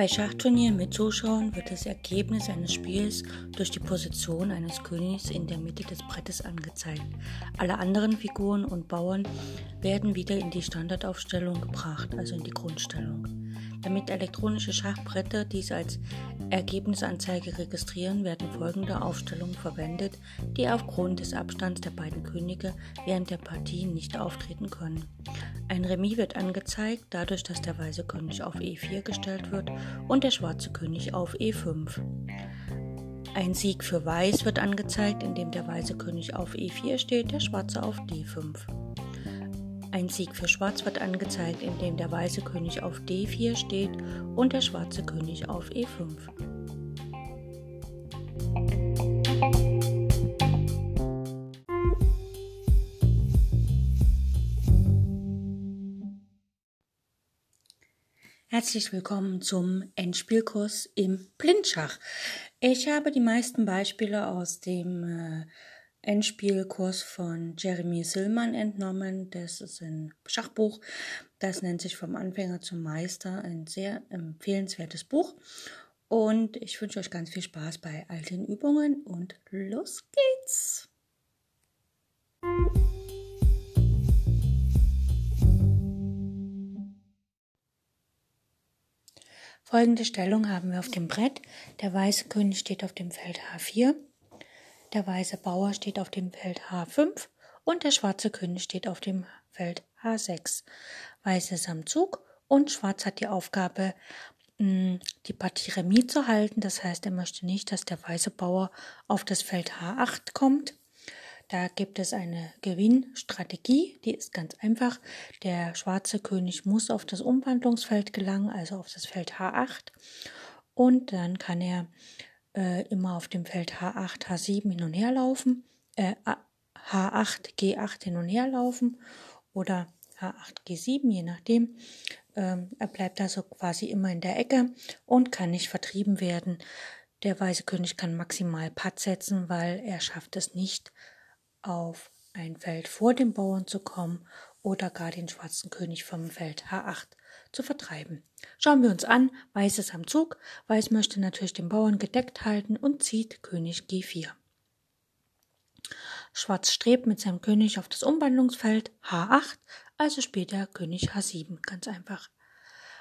Bei Schachturnieren mit Zuschauern wird das Ergebnis eines Spiels durch die Position eines Königs in der Mitte des Brettes angezeigt. Alle anderen Figuren und Bauern werden wieder in die Standardaufstellung gebracht, also in die Grundstellung. Damit elektronische Schachbretter dies als Ergebnisanzeige registrieren, werden folgende Aufstellungen verwendet, die aufgrund des Abstands der beiden Könige während der Partie nicht auftreten können. Ein Remis wird angezeigt, dadurch, dass der weiße König auf E4 gestellt wird und der schwarze König auf E5. Ein Sieg für Weiß wird angezeigt, indem der weiße König auf E4 steht, der schwarze auf D5. Ein Sieg für Schwarz wird angezeigt, indem der weiße König auf D4 steht und der schwarze König auf E5. Herzlich willkommen zum Endspielkurs im Blindschach. Ich habe die meisten Beispiele aus dem äh, Endspielkurs von Jeremy Sillmann entnommen. Das ist ein Schachbuch. Das nennt sich Vom Anfänger zum Meister. Ein sehr empfehlenswertes Buch. Und ich wünsche euch ganz viel Spaß bei all den Übungen und los geht's! Folgende Stellung haben wir auf dem Brett. Der weiße König steht auf dem Feld H4. Der weiße Bauer steht auf dem Feld H5 und der schwarze König steht auf dem Feld H6. Weiß ist am Zug und Schwarz hat die Aufgabe, mm, die Partie Remis zu halten. Das heißt, er möchte nicht, dass der weiße Bauer auf das Feld H8 kommt. Da gibt es eine Gewinnstrategie, die ist ganz einfach. Der schwarze König muss auf das Umwandlungsfeld gelangen, also auf das Feld H8. Und dann kann er äh, immer auf dem Feld H8, H7 hin und her laufen, äh, H8, G8 hin und her laufen oder H8, G7, je nachdem. Ähm, er bleibt also quasi immer in der Ecke und kann nicht vertrieben werden. Der weiße König kann maximal Patt setzen, weil er schafft es nicht, auf ein Feld vor dem Bauern zu kommen oder gar den schwarzen König vom Feld H8 zu vertreiben. Schauen wir uns an, Weiß ist am Zug, Weiß möchte natürlich den Bauern gedeckt halten und zieht König G4. Schwarz strebt mit seinem König auf das Umwandlungsfeld H8, also spielt er König H7, ganz einfach.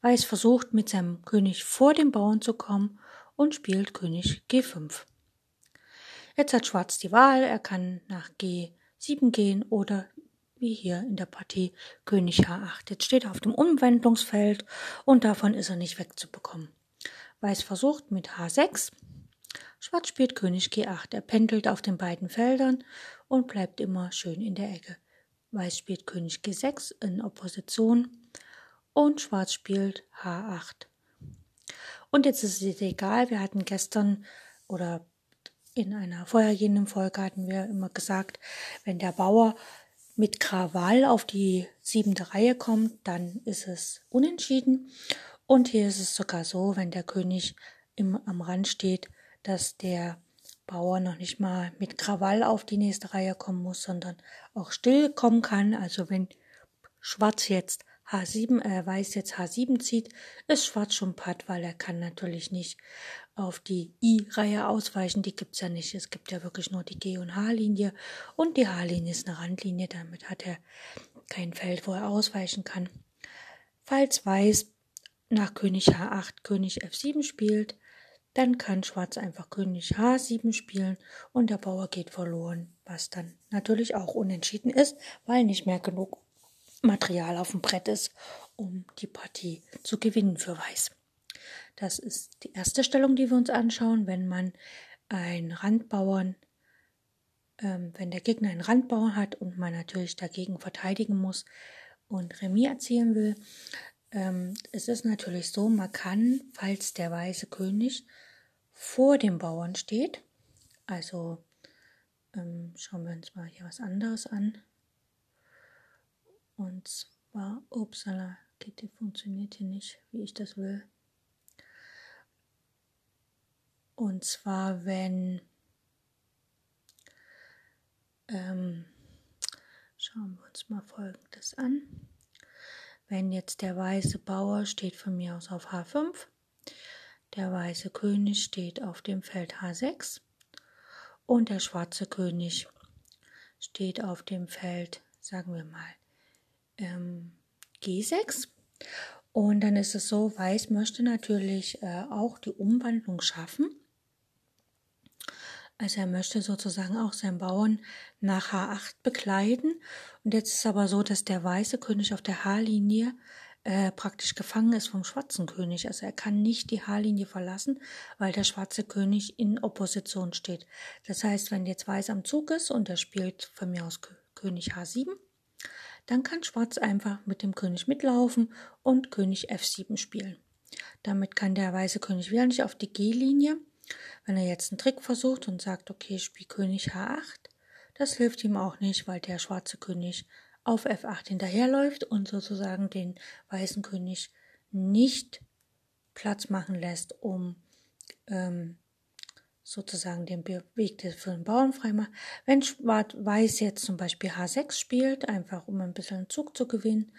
Weiß versucht mit seinem König vor dem Bauern zu kommen und spielt König G5. Jetzt hat Schwarz die Wahl, er kann nach G7 gehen oder wie hier in der Partie König H8. Jetzt steht er auf dem Umwendungsfeld und davon ist er nicht wegzubekommen. Weiß versucht mit H6. Schwarz spielt König G8. Er pendelt auf den beiden Feldern und bleibt immer schön in der Ecke. Weiß spielt König G6 in Opposition und Schwarz spielt H8. Und jetzt ist es egal, wir hatten gestern oder in einer vorhergehenden Folge hatten wir immer gesagt, wenn der Bauer mit Krawall auf die siebente Reihe kommt, dann ist es unentschieden. Und hier ist es sogar so, wenn der König im, am Rand steht, dass der Bauer noch nicht mal mit Krawall auf die nächste Reihe kommen muss, sondern auch still kommen kann. Also wenn Schwarz jetzt H7, äh, Weiß jetzt H7 zieht, ist Schwarz schon Patt, weil er kann natürlich nicht auf die I-Reihe ausweichen. Die gibt's ja nicht. Es gibt ja wirklich nur die G- und H-Linie. Und die H-Linie ist eine Randlinie. Damit hat er kein Feld, wo er ausweichen kann. Falls Weiß nach König H8 König F7 spielt, dann kann Schwarz einfach König H7 spielen und der Bauer geht verloren, was dann natürlich auch unentschieden ist, weil nicht mehr genug Material auf dem Brett ist, um die Partie zu gewinnen für Weiß. Das ist die erste Stellung, die wir uns anschauen, wenn man einen Randbauern, ähm, wenn der Gegner einen Randbauern hat und man natürlich dagegen verteidigen muss und Remis erzielen will. Ähm, es ist natürlich so, man kann, falls der weiße König vor dem Bauern steht, also ähm, schauen wir uns mal hier was anderes an. Und zwar, upsala, Kitty funktioniert hier nicht, wie ich das will. Und zwar, wenn, ähm, Schauen wir uns mal Folgendes an. Wenn jetzt der weiße Bauer steht von mir aus auf H5, der weiße König steht auf dem Feld H6 und der schwarze König steht auf dem Feld, sagen wir mal, ähm, G6. Und dann ist es so, Weiß möchte natürlich äh, auch die Umwandlung schaffen. Also er möchte sozusagen auch seinen Bauern nach H8 bekleiden. Und jetzt ist es aber so, dass der weiße König auf der H-Linie äh, praktisch gefangen ist vom schwarzen König. Also er kann nicht die H-Linie verlassen, weil der schwarze König in Opposition steht. Das heißt, wenn jetzt Weiß am Zug ist und er spielt von mir aus König H7, dann kann Schwarz einfach mit dem König mitlaufen und König F7 spielen. Damit kann der weiße König wieder nicht auf die G-Linie. Wenn er jetzt einen Trick versucht und sagt, okay, spiel König H8, das hilft ihm auch nicht, weil der schwarze König auf F8 hinterherläuft und sozusagen den weißen König nicht Platz machen lässt, um ähm, sozusagen den Weg für den Bauern freimacht. Wenn Schwarz-Weiß jetzt zum Beispiel H6 spielt, einfach um ein bisschen Zug zu gewinnen,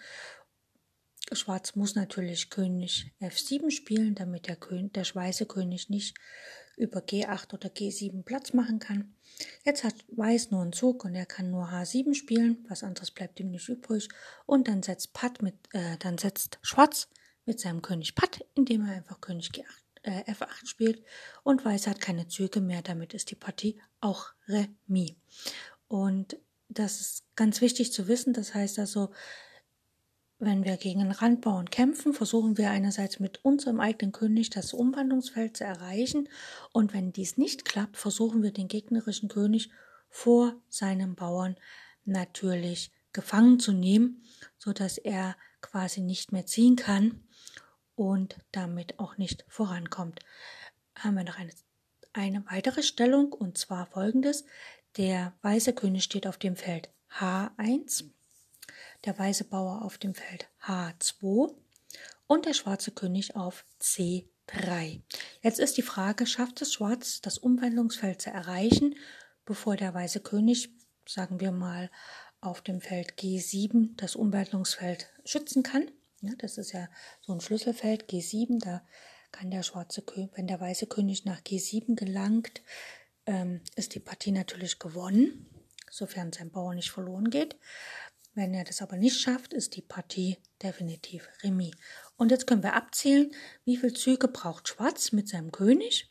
Schwarz muss natürlich König F7 spielen, damit der, König, der weiße König nicht über G8 oder G7 Platz machen kann. Jetzt hat Weiß nur einen Zug und er kann nur H7 spielen, was anderes bleibt ihm nicht übrig. Und dann setzt Patt mit, äh, dann setzt Schwarz mit seinem König Patt, indem er einfach König G8, äh, F8 spielt. Und Weiß hat keine Züge mehr, damit ist die Partie auch Remis. Und das ist ganz wichtig zu wissen, das heißt also, wenn wir gegen einen Randbauern kämpfen, versuchen wir einerseits mit unserem eigenen König das Umwandlungsfeld zu erreichen. Und wenn dies nicht klappt, versuchen wir den gegnerischen König vor seinem Bauern natürlich gefangen zu nehmen, so dass er quasi nicht mehr ziehen kann und damit auch nicht vorankommt. Haben wir noch eine, eine weitere Stellung und zwar folgendes. Der weiße König steht auf dem Feld H1 der weiße Bauer auf dem Feld H2 und der schwarze König auf C3. Jetzt ist die Frage, schafft es Schwarz, das Umwandlungsfeld zu erreichen, bevor der weiße König, sagen wir mal, auf dem Feld G7 das Umwandlungsfeld schützen kann? Ja, das ist ja so ein Schlüsselfeld G7, da kann der schwarze König, wenn der weiße König nach G7 gelangt, ähm, ist die Partie natürlich gewonnen, sofern sein Bauer nicht verloren geht. Wenn er das aber nicht schafft, ist die Partie definitiv Remis. Und jetzt können wir abzählen, wie viele Züge braucht Schwarz mit seinem König,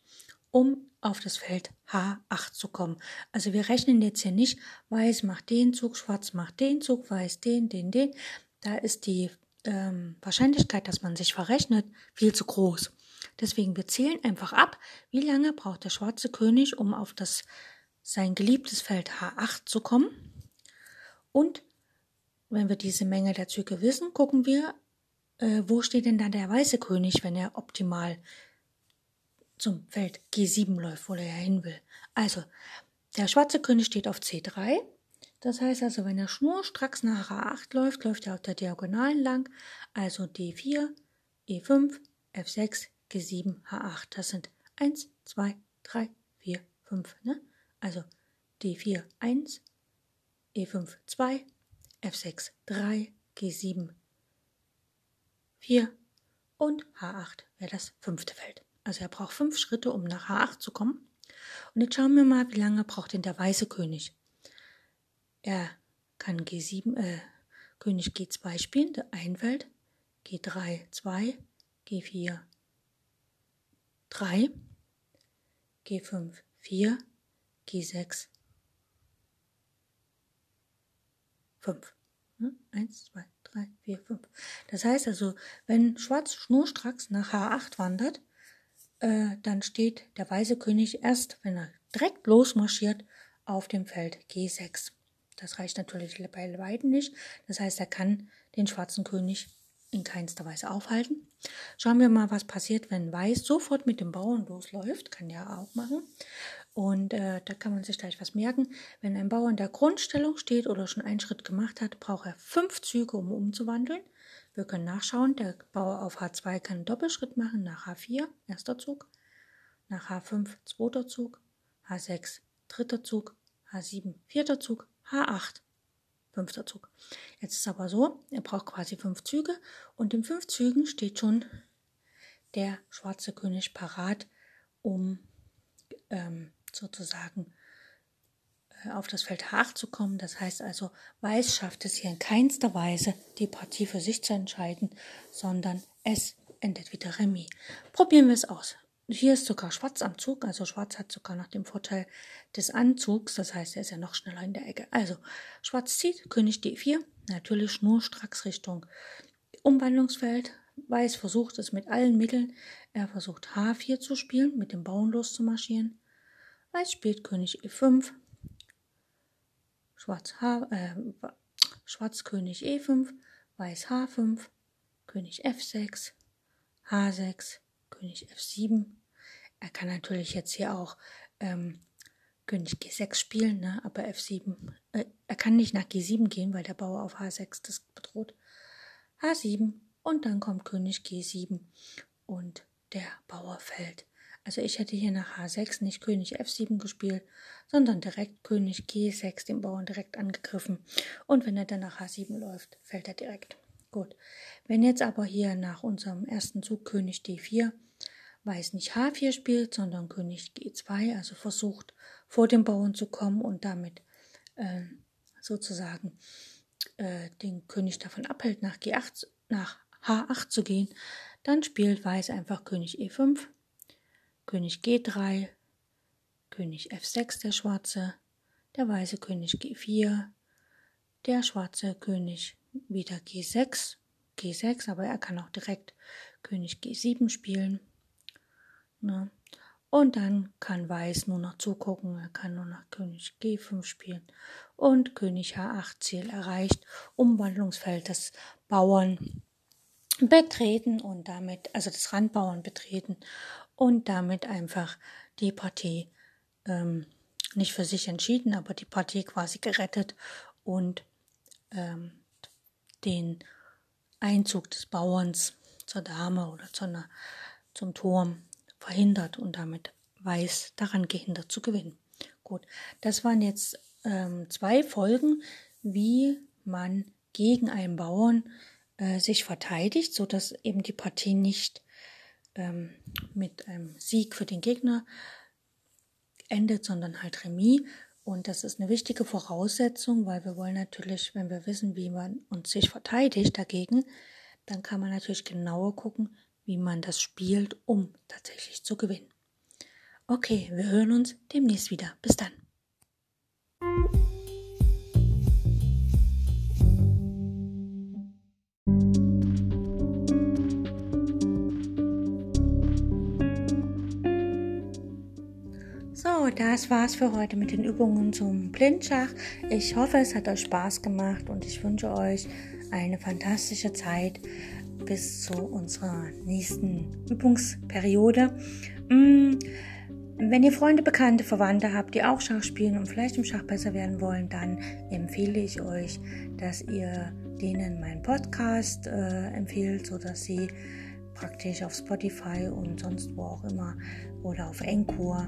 um auf das Feld H8 zu kommen. Also wir rechnen jetzt hier nicht, Weiß macht den Zug, Schwarz macht den Zug, Weiß den, den, den. Da ist die ähm, Wahrscheinlichkeit, dass man sich verrechnet, viel zu groß. Deswegen wir zählen einfach ab, wie lange braucht der schwarze König, um auf das sein geliebtes Feld H8 zu kommen. Und wenn wir diese Menge der Züge wissen, gucken wir, äh, wo steht denn dann der weiße König, wenn er optimal zum Feld G7 läuft, wo er ja hin will. Also, der schwarze König steht auf C3. Das heißt also, wenn er schnurstracks nach A8 läuft, läuft er auf der Diagonalen lang. Also D4, E5, F6, G7, H8. Das sind 1, 2, 3, 4, 5. Ne? Also D4 1, E5 2, F6 3, G7 4 und H8 wäre das fünfte Feld. Also er braucht fünf Schritte, um nach H8 zu kommen. Und jetzt schauen wir mal, wie lange braucht denn der weiße König. Er kann G7, äh, König G2 spielen, ein Feld, G3 2, G4 3, G5 4, G6 fünf. Ne? Eins, zwei, drei, vier, fünf. Das heißt also, wenn Schwarz schnurstracks nach H8 wandert, äh, dann steht der weiße König erst, wenn er direkt losmarschiert, auf dem Feld G6. Das reicht natürlich bei beiden nicht. Das heißt, er kann den schwarzen König in keinster Weise aufhalten. Schauen wir mal, was passiert, wenn Weiß sofort mit dem Bauern losläuft. Kann ja auch machen. Und äh, da kann man sich gleich was merken. Wenn ein Bauer in der Grundstellung steht oder schon einen Schritt gemacht hat, braucht er fünf Züge, um umzuwandeln. Wir können nachschauen, der Bauer auf H2 kann einen Doppelschritt machen nach H4, erster Zug, nach H5, zweiter Zug, H6, dritter Zug, H7, vierter Zug, H8, fünfter Zug. Jetzt ist aber so, er braucht quasi fünf Züge und in fünf Zügen steht schon der schwarze König parat, um ähm, sozusagen äh, auf das Feld H8 zu kommen. Das heißt also, Weiß schafft es hier in keinster Weise, die Partie für sich zu entscheiden, sondern es endet wieder Remis. Probieren wir es aus. Hier ist sogar Schwarz am Zug, also Schwarz hat sogar noch den Vorteil des Anzugs, das heißt, er ist ja noch schneller in der Ecke. Also, Schwarz zieht, König D4, natürlich schnurstracks Richtung Umwandlungsfeld. Weiß versucht es mit allen Mitteln. Er versucht H4 zu spielen, mit dem Bauern loszumarschieren. Weiß spielt König E5, Schwarz, H, äh, Schwarz König E5, Weiß H5, König F6, H6, König F7. Er kann natürlich jetzt hier auch ähm, König G6 spielen, ne? aber F7, äh, er kann nicht nach G7 gehen, weil der Bauer auf H6 das bedroht. H7 und dann kommt König G7 und der Bauer fällt. Also ich hätte hier nach H6 nicht König F7 gespielt, sondern direkt König G6, den Bauern direkt angegriffen. Und wenn er dann nach H7 läuft, fällt er direkt. Gut. Wenn jetzt aber hier nach unserem ersten Zug König D4 Weiß nicht H4 spielt, sondern König G2, also versucht vor dem Bauern zu kommen und damit äh, sozusagen äh, den König davon abhält, nach G8, nach H8 zu gehen, dann spielt Weiß einfach König E5, König G3, König F6 der Schwarze, der weiße König G4, der schwarze König wieder G6, G6, aber er kann auch direkt König G7 spielen. Ne? Und dann kann Weiß nur noch zugucken, er kann nur noch König G5 spielen. Und König H8 Ziel erreicht, Umwandlungsfeld des Bauern betreten und damit, also des Randbauern betreten und damit einfach die Partie ähm, nicht für sich entschieden, aber die Partie quasi gerettet und ähm, den Einzug des Bauerns zur Dame oder zu einer, zum Turm verhindert und damit Weiß daran gehindert zu gewinnen. Gut, das waren jetzt ähm, zwei Folgen, wie man gegen einen Bauern äh, sich verteidigt, so dass eben die Partie nicht ähm, mit einem Sieg für den Gegner endet, sondern halt Remis. Und das ist eine wichtige Voraussetzung, weil wir wollen natürlich, wenn wir wissen, wie man uns sich verteidigt dagegen, dann kann man natürlich genauer gucken, wie man das spielt, um tatsächlich zu gewinnen. Okay, wir hören uns demnächst wieder. Bis dann. So, das war's für heute mit den Übungen zum Blindschach. Ich hoffe, es hat euch Spaß gemacht und ich wünsche euch eine fantastische Zeit bis zu unserer nächsten Übungsperiode. Mm, wenn ihr Freunde, Bekannte, Verwandte habt, die auch Schach spielen und vielleicht im Schach besser werden wollen, dann empfehle ich euch, dass ihr denen meinen Podcast äh, empfehlt, sodass sie praktisch auf Spotify und sonst wo auch immer oder auf Encore